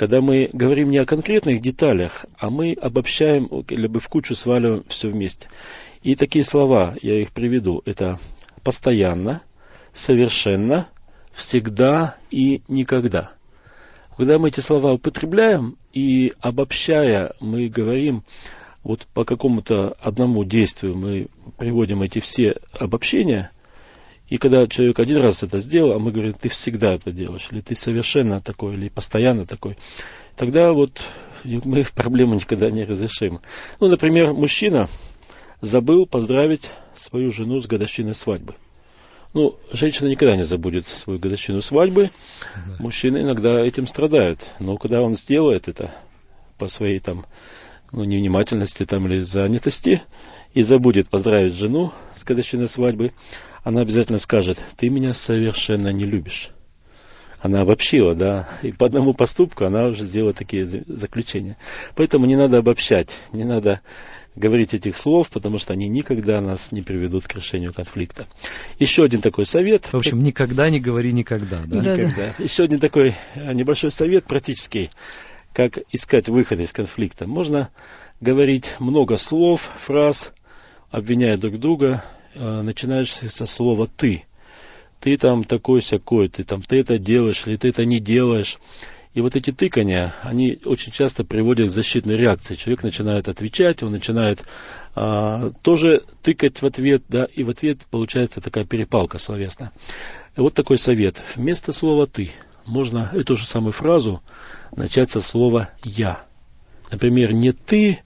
когда мы говорим не о конкретных деталях, а мы обобщаем, либо в кучу сваливаем все вместе. И такие слова, я их приведу, это постоянно, совершенно, всегда и никогда. Когда мы эти слова употребляем и обобщая, мы говорим вот по какому-то одному действию, мы приводим эти все обобщения – и когда человек один раз это сделал, а мы говорим, ты всегда это делаешь, или ты совершенно такой, или постоянно такой, тогда вот мы проблему никогда не разрешим. Ну, например, мужчина забыл поздравить свою жену с годовщиной свадьбы. Ну, женщина никогда не забудет свою годовщину свадьбы. Да. Мужчины иногда этим страдают. Но когда он сделает это по своей там, ну, невнимательности там или занятости и забудет поздравить жену с годовщиной свадьбы, она обязательно скажет, ты меня совершенно не любишь. Она обобщила, да, и по одному поступку она уже сделала такие заключения. Поэтому не надо обобщать, не надо говорить этих слов, потому что они никогда нас не приведут к решению конфликта. Еще один такой совет. В общем, никогда не говори никогда, да? да никогда. Да. Еще один такой э, небольшой совет практический, как искать выход из конфликта. Можно говорить много слов, фраз, обвиняя друг друга, начинаешь со слова «ты». Ты там такой-сякой, ты там ты это делаешь или ты это не делаешь. И вот эти тыкания, они очень часто приводят к защитной реакции. Человек начинает отвечать, он начинает а, тоже тыкать в ответ, да, и в ответ получается такая перепалка словесная. Вот такой совет. Вместо слова «ты» можно эту же самую фразу начать со слова «я». Например, не «ты»,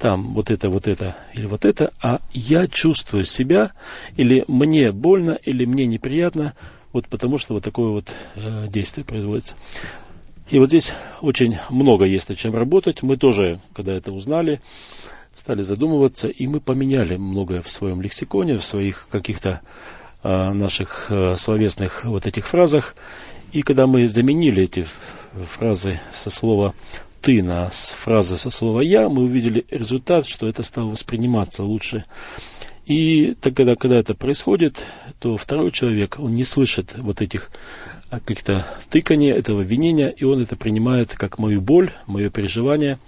там вот это, вот это или вот это, а я чувствую себя, или мне больно, или мне неприятно, вот потому что вот такое вот э, действие производится. И вот здесь очень много есть над чем работать. Мы тоже, когда это узнали, стали задумываться, и мы поменяли многое в своем лексиконе, в своих каких-то э, наших э, словесных вот этих фразах. И когда мы заменили эти фразы со слова ты на фразы со слова я, мы увидели результат, что это стало восприниматься лучше. И тогда, когда это происходит, то второй человек, он не слышит вот этих а, каких-то тыкания, этого обвинения, и он это принимает как мою боль, мое переживание,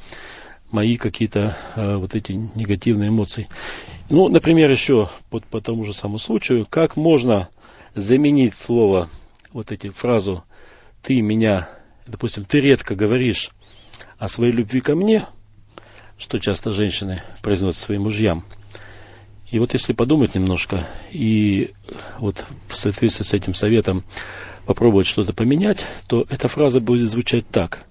мои какие-то а, вот эти негативные эмоции. Ну, например, еще по, по тому же самому случаю, как можно заменить слово, вот эти фразу «ты меня», допустим, ты редко говоришь, о своей любви ко мне, что часто женщины произносят своим мужьям. И вот если подумать немножко и вот в соответствии с этим советом попробовать что-то поменять, то эта фраза будет звучать так.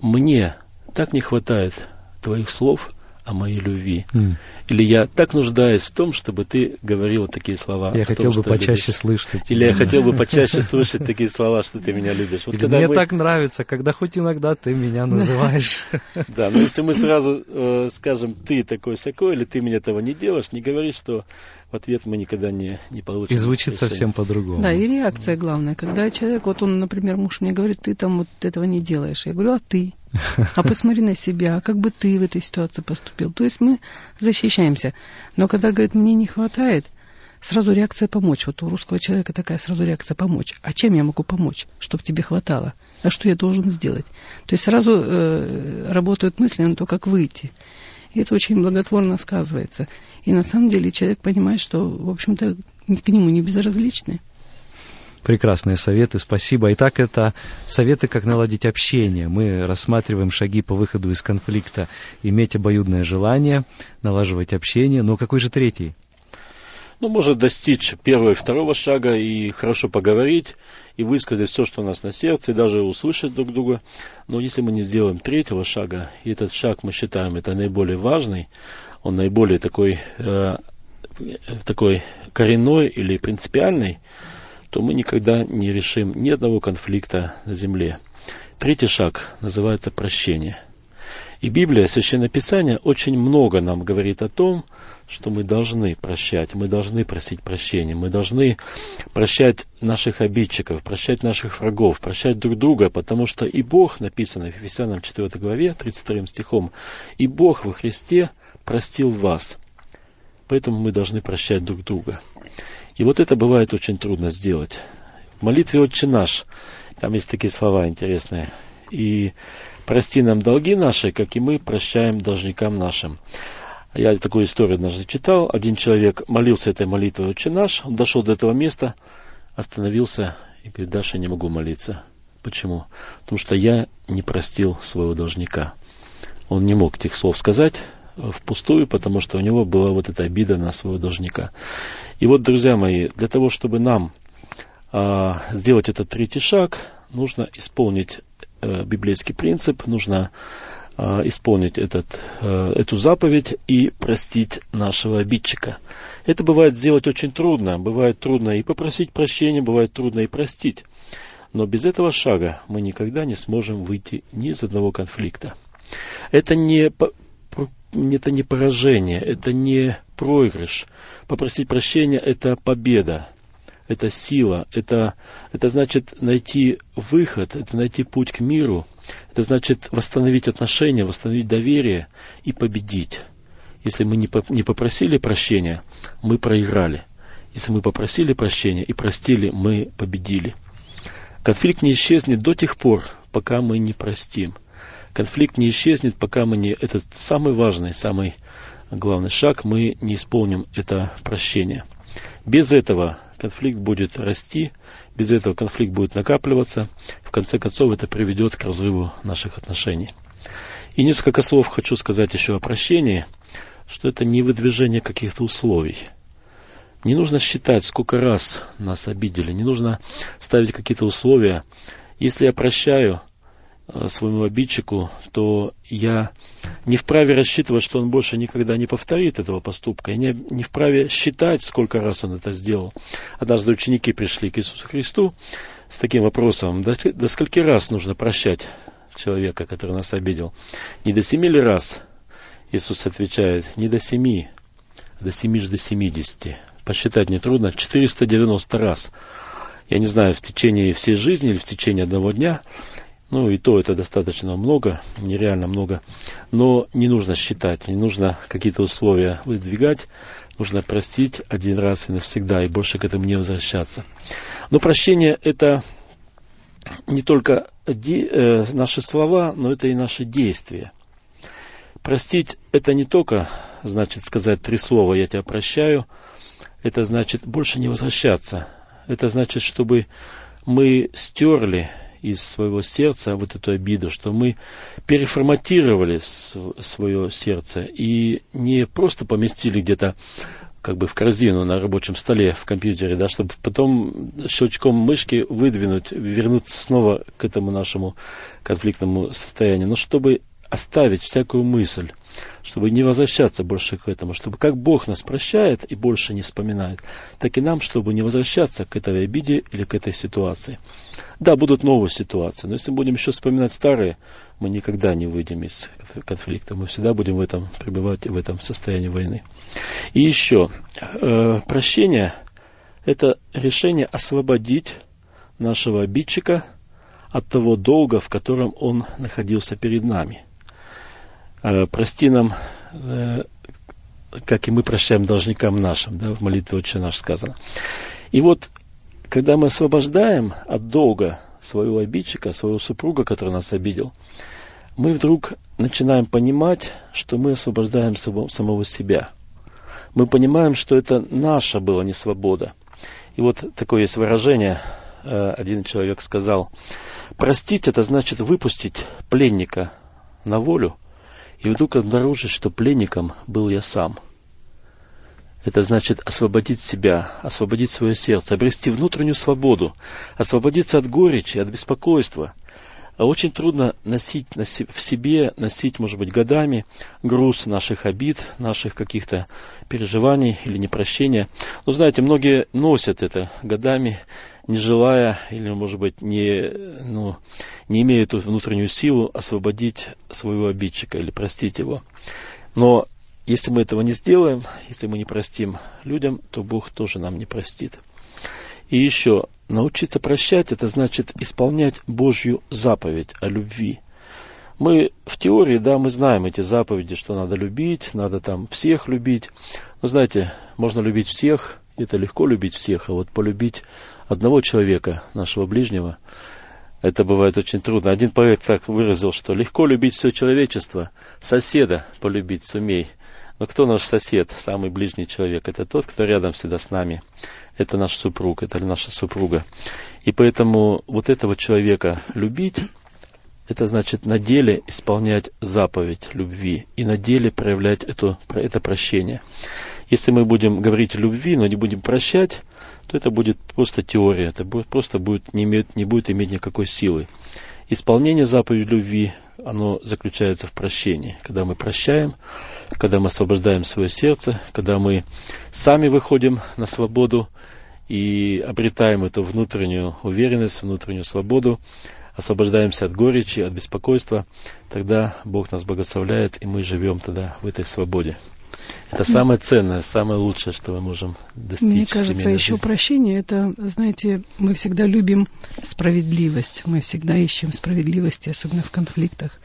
Мне так не хватает твоих слов – о моей любви. Mm. Или я так нуждаюсь в том, чтобы ты говорила такие слова. Я хотел том, бы почаще любишь. слышать. Или я хотел бы почаще слышать такие слова, что ты меня любишь. Вот мне мы... так нравится, когда хоть иногда ты меня называешь. Да, но если мы сразу э, скажем, ты такой сякой, или ты мне этого не делаешь, не говори, что в ответ мы никогда не, не получим. И звучит решение. совсем по-другому. Да, и реакция главная. Когда человек, вот он, например, муж мне говорит, ты там вот этого не делаешь. Я говорю, а ты? А посмотри на себя, как бы ты в этой ситуации поступил. То есть мы защищаемся. Но когда, говорит, мне не хватает, сразу реакция помочь. Вот у русского человека такая сразу реакция помочь. А чем я могу помочь, чтобы тебе хватало? А что я должен сделать? То есть сразу э, работают мысли на то, как выйти. И это очень благотворно сказывается. И на самом деле человек понимает, что, в общем-то, к нему не безразличны. Прекрасные советы, спасибо. Итак, это советы, как наладить общение. Мы рассматриваем шаги по выходу из конфликта. Иметь обоюдное желание, налаживать общение. Но какой же третий? Ну, может достичь первого и второго шага и хорошо поговорить, и высказать все, что у нас на сердце, и даже услышать друг друга. Но если мы не сделаем третьего шага, и этот шаг мы считаем это наиболее важный, он наиболее такой, э, такой коренной или принципиальный, то мы никогда не решим ни одного конфликта на земле. Третий шаг называется прощение. И Библия, Священное Писание очень много нам говорит о том, что мы должны прощать, мы должны просить прощения, мы должны прощать наших обидчиков, прощать наших врагов, прощать друг друга, потому что и Бог, написано в Ефесянам 4 главе, 32 стихом, и Бог во Христе простил вас. Поэтому мы должны прощать друг друга. И вот это бывает очень трудно сделать. В молитве «Отче наш» там есть такие слова интересные. И прости нам долги наши, как и мы прощаем должникам нашим. Я такую историю однажды читал. Один человек молился этой молитвой «Отче наш», он дошел до этого места, остановился и говорит, дальше не могу молиться. Почему? Потому что я не простил своего должника. Он не мог этих слов сказать впустую, потому что у него была вот эта обида на своего должника. И вот, друзья мои, для того, чтобы нам а, сделать этот третий шаг, нужно исполнить а, библейский принцип, нужно Э, исполнить этот, э, эту заповедь и простить нашего обидчика. Это бывает сделать очень трудно. Бывает трудно и попросить прощения, бывает трудно и простить. Но без этого шага мы никогда не сможем выйти ни из одного конфликта. Это не, это не поражение, это не проигрыш. Попросить прощения – это победа, это сила, это, это значит найти выход, это найти путь к миру – это значит восстановить отношения, восстановить доверие и победить. Если мы не попросили прощения, мы проиграли. Если мы попросили прощения и простили, мы победили. Конфликт не исчезнет до тех пор, пока мы не простим. Конфликт не исчезнет, пока мы не... Этот самый важный, самый главный шаг, мы не исполним это прощение. Без этого конфликт будет расти, без этого конфликт будет накапливаться. В конце концов, это приведет к разрыву наших отношений. И несколько слов хочу сказать еще о прощении, что это не выдвижение каких-то условий. Не нужно считать, сколько раз нас обидели, не нужно ставить какие-то условия. Если я прощаю – своему обидчику, то я не вправе рассчитывать, что он больше никогда не повторит этого поступка. Я не, не вправе считать, сколько раз он это сделал. Однажды ученики пришли к Иисусу Христу с таким вопросом, до, до скольки раз нужно прощать человека, который нас обидел? Не до семи ли раз? Иисус отвечает, не до семи, а до семи же до семидесяти. Посчитать нетрудно, 490 раз. Я не знаю, в течение всей жизни или в течение одного дня – ну, и то это достаточно много, нереально много. Но не нужно считать, не нужно какие-то условия выдвигать. Нужно простить один раз и навсегда, и больше к этому не возвращаться. Но прощение – это не только э, наши слова, но это и наши действия. Простить – это не только значит сказать три слова «я тебя прощаю», это значит больше не возвращаться. Это значит, чтобы мы стерли из своего сердца вот эту обиду, что мы переформатировали свое сердце и не просто поместили где-то как бы в корзину на рабочем столе в компьютере, да, чтобы потом щелчком мышки выдвинуть, вернуться снова к этому нашему конфликтному состоянию, но чтобы оставить всякую мысль, чтобы не возвращаться больше к этому, чтобы как Бог нас прощает и больше не вспоминает, так и нам, чтобы не возвращаться к этой обиде или к этой ситуации. Да, будут новые ситуации, но если мы будем еще вспоминать старые, мы никогда не выйдем из конфликта, мы всегда будем в этом пребывать, в этом состоянии войны. И еще, э, прощение – это решение освободить нашего обидчика от того долга, в котором он находился перед нами – прости нам, э, как и мы прощаем должникам нашим, да, в молитве «Отче наш» сказано. И вот, когда мы освобождаем от долга своего обидчика, своего супруга, который нас обидел, мы вдруг начинаем понимать, что мы освобождаем самого себя. Мы понимаем, что это наша была не свобода. И вот такое есть выражение э, один человек сказал, простить это значит выпустить пленника на волю и вдруг обнаружить, что пленником был я сам. Это значит освободить себя, освободить свое сердце, обрести внутреннюю свободу, освободиться от горечи, от беспокойства – а очень трудно носить в себе, носить, может быть, годами груз наших обид, наших каких-то переживаний или непрощения. Но знаете, многие носят это годами, не желая или, может быть, не, ну, не имея эту внутреннюю силу освободить своего обидчика или простить его. Но если мы этого не сделаем, если мы не простим людям, то Бог тоже нам не простит. И еще, научиться прощать, это значит исполнять Божью заповедь о любви. Мы в теории, да, мы знаем эти заповеди, что надо любить, надо там всех любить. Но знаете, можно любить всех, это легко любить всех, а вот полюбить одного человека, нашего ближнего, это бывает очень трудно. Один поэт так выразил, что легко любить все человечество, соседа полюбить сумей. Но кто наш сосед, самый ближний человек? Это тот, кто рядом всегда с нами это наш супруг, это наша супруга. И поэтому вот этого человека любить, это значит на деле исполнять заповедь любви и на деле проявлять это, это прощение. Если мы будем говорить о любви, но не будем прощать, то это будет просто теория, это будет, просто будет, не, имеет, не будет иметь никакой силы. Исполнение заповеди любви, оно заключается в прощении. Когда мы прощаем, когда мы освобождаем свое сердце, когда мы сами выходим на свободу и обретаем эту внутреннюю уверенность, внутреннюю свободу, освобождаемся от горечи, от беспокойства, тогда Бог нас благословляет, и мы живем тогда в этой свободе. Это самое ценное, самое лучшее, что мы можем достичь. Мне кажется, еще жизни. прощение, это, знаете, мы всегда любим справедливость, мы всегда ищем справедливости, особенно в конфликтах.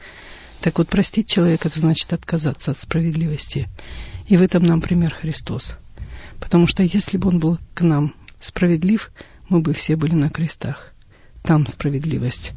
Так вот, простить человека, это значит отказаться от справедливости. И в этом нам пример Христос. Потому что если бы Он был к нам справедлив, мы бы все были на крестах. Там справедливость.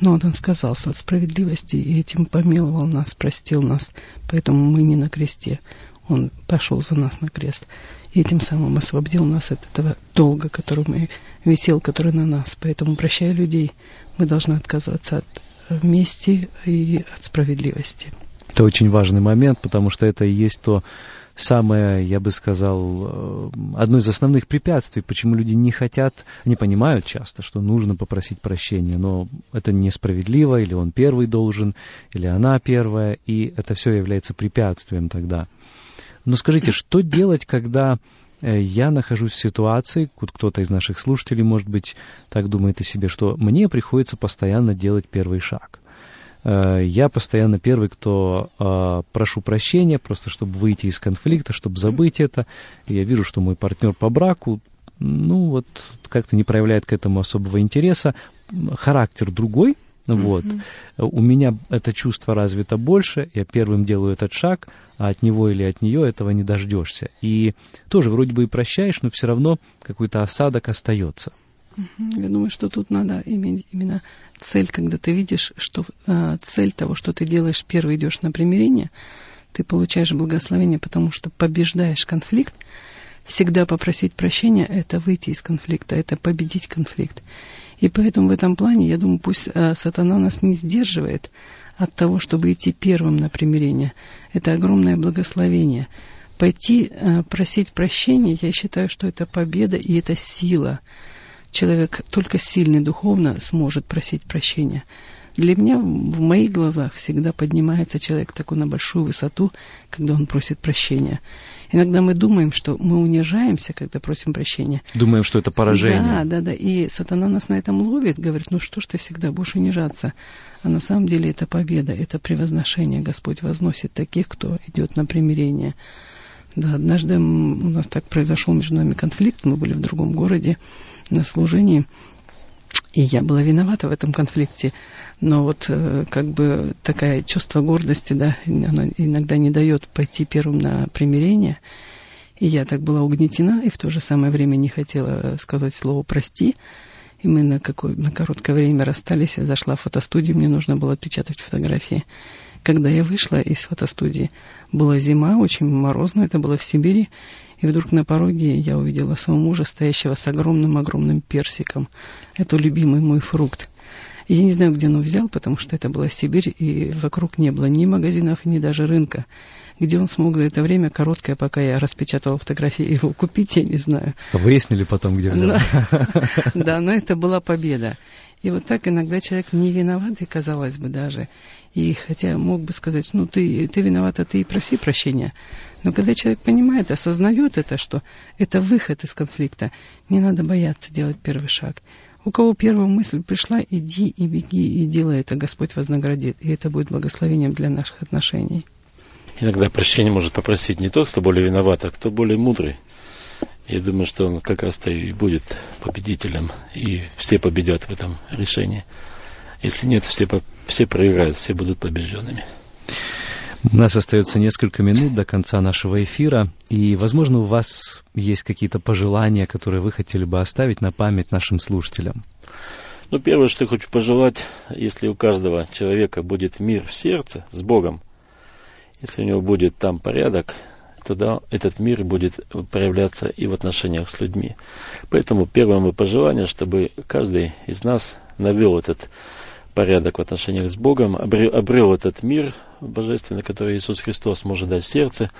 Но Он отказался от справедливости и этим помиловал нас, простил нас. Поэтому мы не на кресте. Он пошел за нас на крест. И этим самым освободил нас от этого долга, который мы висел, который на нас. Поэтому, прощая людей, мы должны отказываться от мести и от справедливости. Это очень важный момент, потому что это и есть то самое, я бы сказал, э, одно из основных препятствий, почему люди не хотят, не понимают часто, что нужно попросить прощения, но это несправедливо, или он первый должен, или она первая, и это все является препятствием тогда. Но скажите, что делать, когда Э, я нахожусь в ситуации, кто-то из наших слушателей, может быть, так думает о себе, что мне приходится постоянно делать первый шаг. Э, я постоянно первый, кто э, прошу прощения, просто чтобы выйти из конфликта, чтобы забыть это. Я вижу, что мой партнер по браку, ну вот, как-то не проявляет к этому особого интереса. Характер другой, вот. Mm-hmm. У меня это чувство развито больше, я первым делаю этот шаг, а от него или от нее этого не дождешься. И тоже вроде бы и прощаешь, но все равно какой-то осадок остается. Я думаю, что тут надо иметь именно цель, когда ты видишь, что э, цель того, что ты делаешь, первый идешь на примирение, ты получаешь благословение, потому что побеждаешь конфликт. Всегда попросить прощения – это выйти из конфликта, это победить конфликт. И поэтому в этом плане, я думаю, пусть э, сатана нас не сдерживает от того, чтобы идти первым на примирение. Это огромное благословение. Пойти э, просить прощения, я считаю, что это победа и это сила. Человек только сильный духовно сможет просить прощения. Для меня в моих глазах всегда поднимается человек такой на большую высоту, когда он просит прощения. Иногда мы думаем, что мы унижаемся, когда просим прощения. Думаем, что это поражение. Да, да, да. И сатана нас на этом ловит, говорит, ну что ж ты всегда будешь унижаться. А на самом деле это победа, это превозношение. Господь возносит таких, кто идет на примирение. Да, однажды у нас так произошел между нами конфликт, мы были в другом городе на служении, и я была виновата в этом конфликте. Но вот э, как бы такое чувство гордости, да, оно иногда не дает пойти первым на примирение. И я так была угнетена, и в то же самое время не хотела сказать слово «прости». И мы на, какое, на короткое время расстались. Я зашла в фотостудию, мне нужно было отпечатать фотографии. Когда я вышла из фотостудии, была зима, очень морозно, это было в Сибири, и вдруг на пороге я увидела своего мужа, стоящего с огромным-огромным персиком. Это любимый мой фрукт. Я не знаю, где он взял, потому что это была Сибирь, и вокруг не было ни магазинов, ни даже рынка. Где он смог за это время, короткое, пока я распечатала фотографии, его купить, я не знаю. Выяснили потом, где взял. Да, но это была победа. И вот так иногда человек не виноват, и казалось бы даже. И хотя мог бы сказать, ну ты, ты виновата, ты и проси прощения. Но когда человек понимает, осознает это, что это выход из конфликта, не надо бояться делать первый шаг. У кого первая мысль пришла, иди и беги, и делай это, Господь вознаградит. И это будет благословением для наших отношений. Иногда прощение может попросить не тот, кто более виноват, а кто более мудрый. Я думаю, что он как раз-то и будет победителем, и все победят в этом решении. Если нет, все, все проиграют, все будут побежденными. У нас остается несколько минут до конца нашего эфира, и, возможно, у вас есть какие-то пожелания, которые вы хотели бы оставить на память нашим слушателям. Ну, первое, что я хочу пожелать, если у каждого человека будет мир в сердце с Богом, если у него будет там порядок, тогда этот мир будет проявляться и в отношениях с людьми. Поэтому первое мое пожелание, чтобы каждый из нас навел этот порядок в отношениях с Богом, обрел, обрел этот мир божественный, который Иисус Христос может дать в сердце,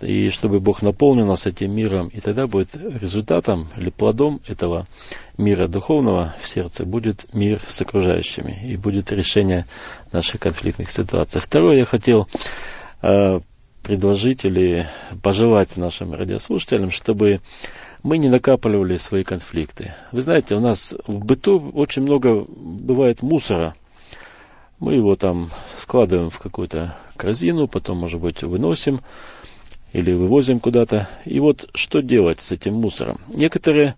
и чтобы Бог наполнил нас этим миром, и тогда будет результатом или плодом этого мира духовного в сердце будет мир с окружающими, и будет решение наших конфликтных ситуаций. Второе, я хотел э, предложить или пожелать нашим радиослушателям, чтобы мы не накапливали свои конфликты. Вы знаете, у нас в быту очень много бывает мусора. Мы его там складываем в какую-то корзину, потом, может быть, выносим или вывозим куда-то. И вот что делать с этим мусором? Некоторые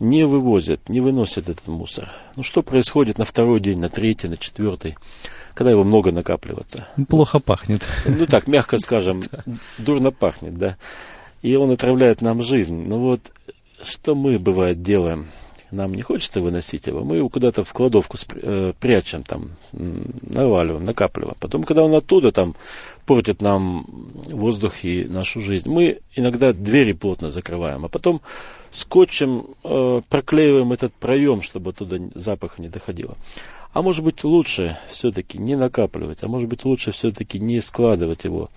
не вывозят, не выносят этот мусор. Ну что происходит на второй день, на третий, на четвертый, когда его много накапливается? Плохо пахнет. Ну так, мягко скажем, дурно пахнет, да и он отравляет нам жизнь. Но вот что мы, бывает, делаем? Нам не хочется выносить его, мы его куда-то в кладовку э, прячем, там, наваливаем, накапливаем. Потом, когда он оттуда там портит нам воздух и нашу жизнь, мы иногда двери плотно закрываем, а потом скотчем э, проклеиваем этот проем, чтобы оттуда запаха не доходило. А может быть лучше все-таки не накапливать, а может быть лучше все-таки не складывать его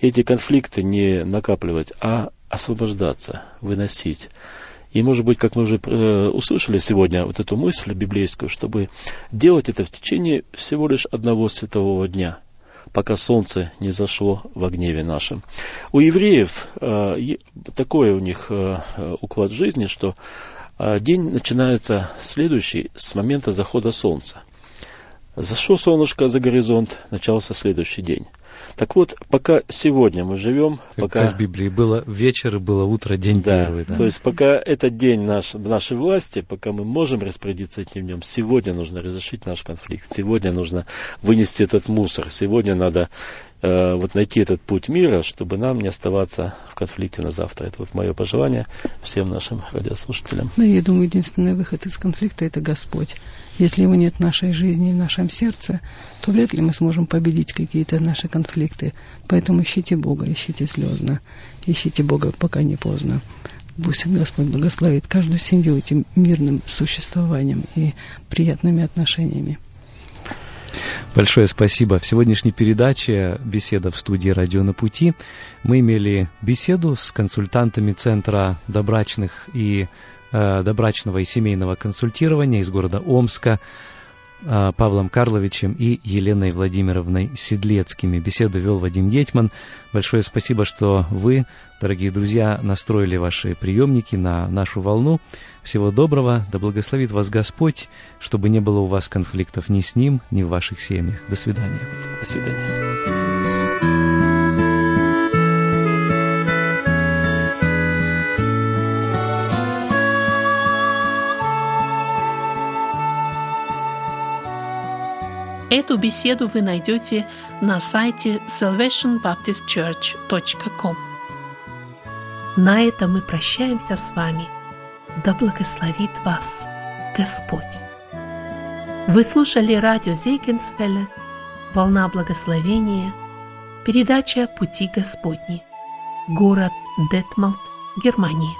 эти конфликты не накапливать, а освобождаться, выносить. И, может быть, как мы уже э, услышали сегодня, вот эту мысль библейскую, чтобы делать это в течение всего лишь одного светового дня, пока солнце не зашло в гневе нашем. У евреев э, такой у них э, уклад жизни, что э, день начинается следующий с момента захода солнца. Зашло солнышко за горизонт, начался следующий день. Так вот, пока сегодня мы живем, как пока... в Библии было вечер, было утро, день да, первый. Да, то есть пока этот день наш, в нашей власти, пока мы можем распорядиться этим днем, сегодня нужно разрешить наш конфликт, сегодня нужно вынести этот мусор, сегодня надо э, вот найти этот путь мира, чтобы нам не оставаться в конфликте на завтра. Это вот мое пожелание всем нашим радиослушателям. Ну, я думаю, единственный выход из конфликта – это Господь. Если его нет в нашей жизни, в нашем сердце, то вряд ли мы сможем победить какие-то наши конфликты. Поэтому ищите Бога, ищите слезно, ищите Бога, пока не поздно. Пусть Господь благословит каждую семью этим мирным существованием и приятными отношениями. Большое спасибо. В сегодняшней передаче «Беседа в студии «Радио на пути» мы имели беседу с консультантами Центра добрачных и добрачного и семейного консультирования из города Омска э, Павлом Карловичем и Еленой Владимировной Седлецкими. Беседу вел Вадим Гетман. Большое спасибо, что вы, дорогие друзья, настроили ваши приемники на нашу волну. Всего доброго, да благословит вас Господь, чтобы не было у вас конфликтов ни с Ним, ни в ваших семьях. До свидания. До свидания. Эту беседу вы найдете на сайте salvationbaptistchurch.com. На этом мы прощаемся с вами. Да благословит вас Господь. Вы слушали радио Зейгенсвелле «Волна благословения», передача «Пути Господни», город Детмалт, Германия.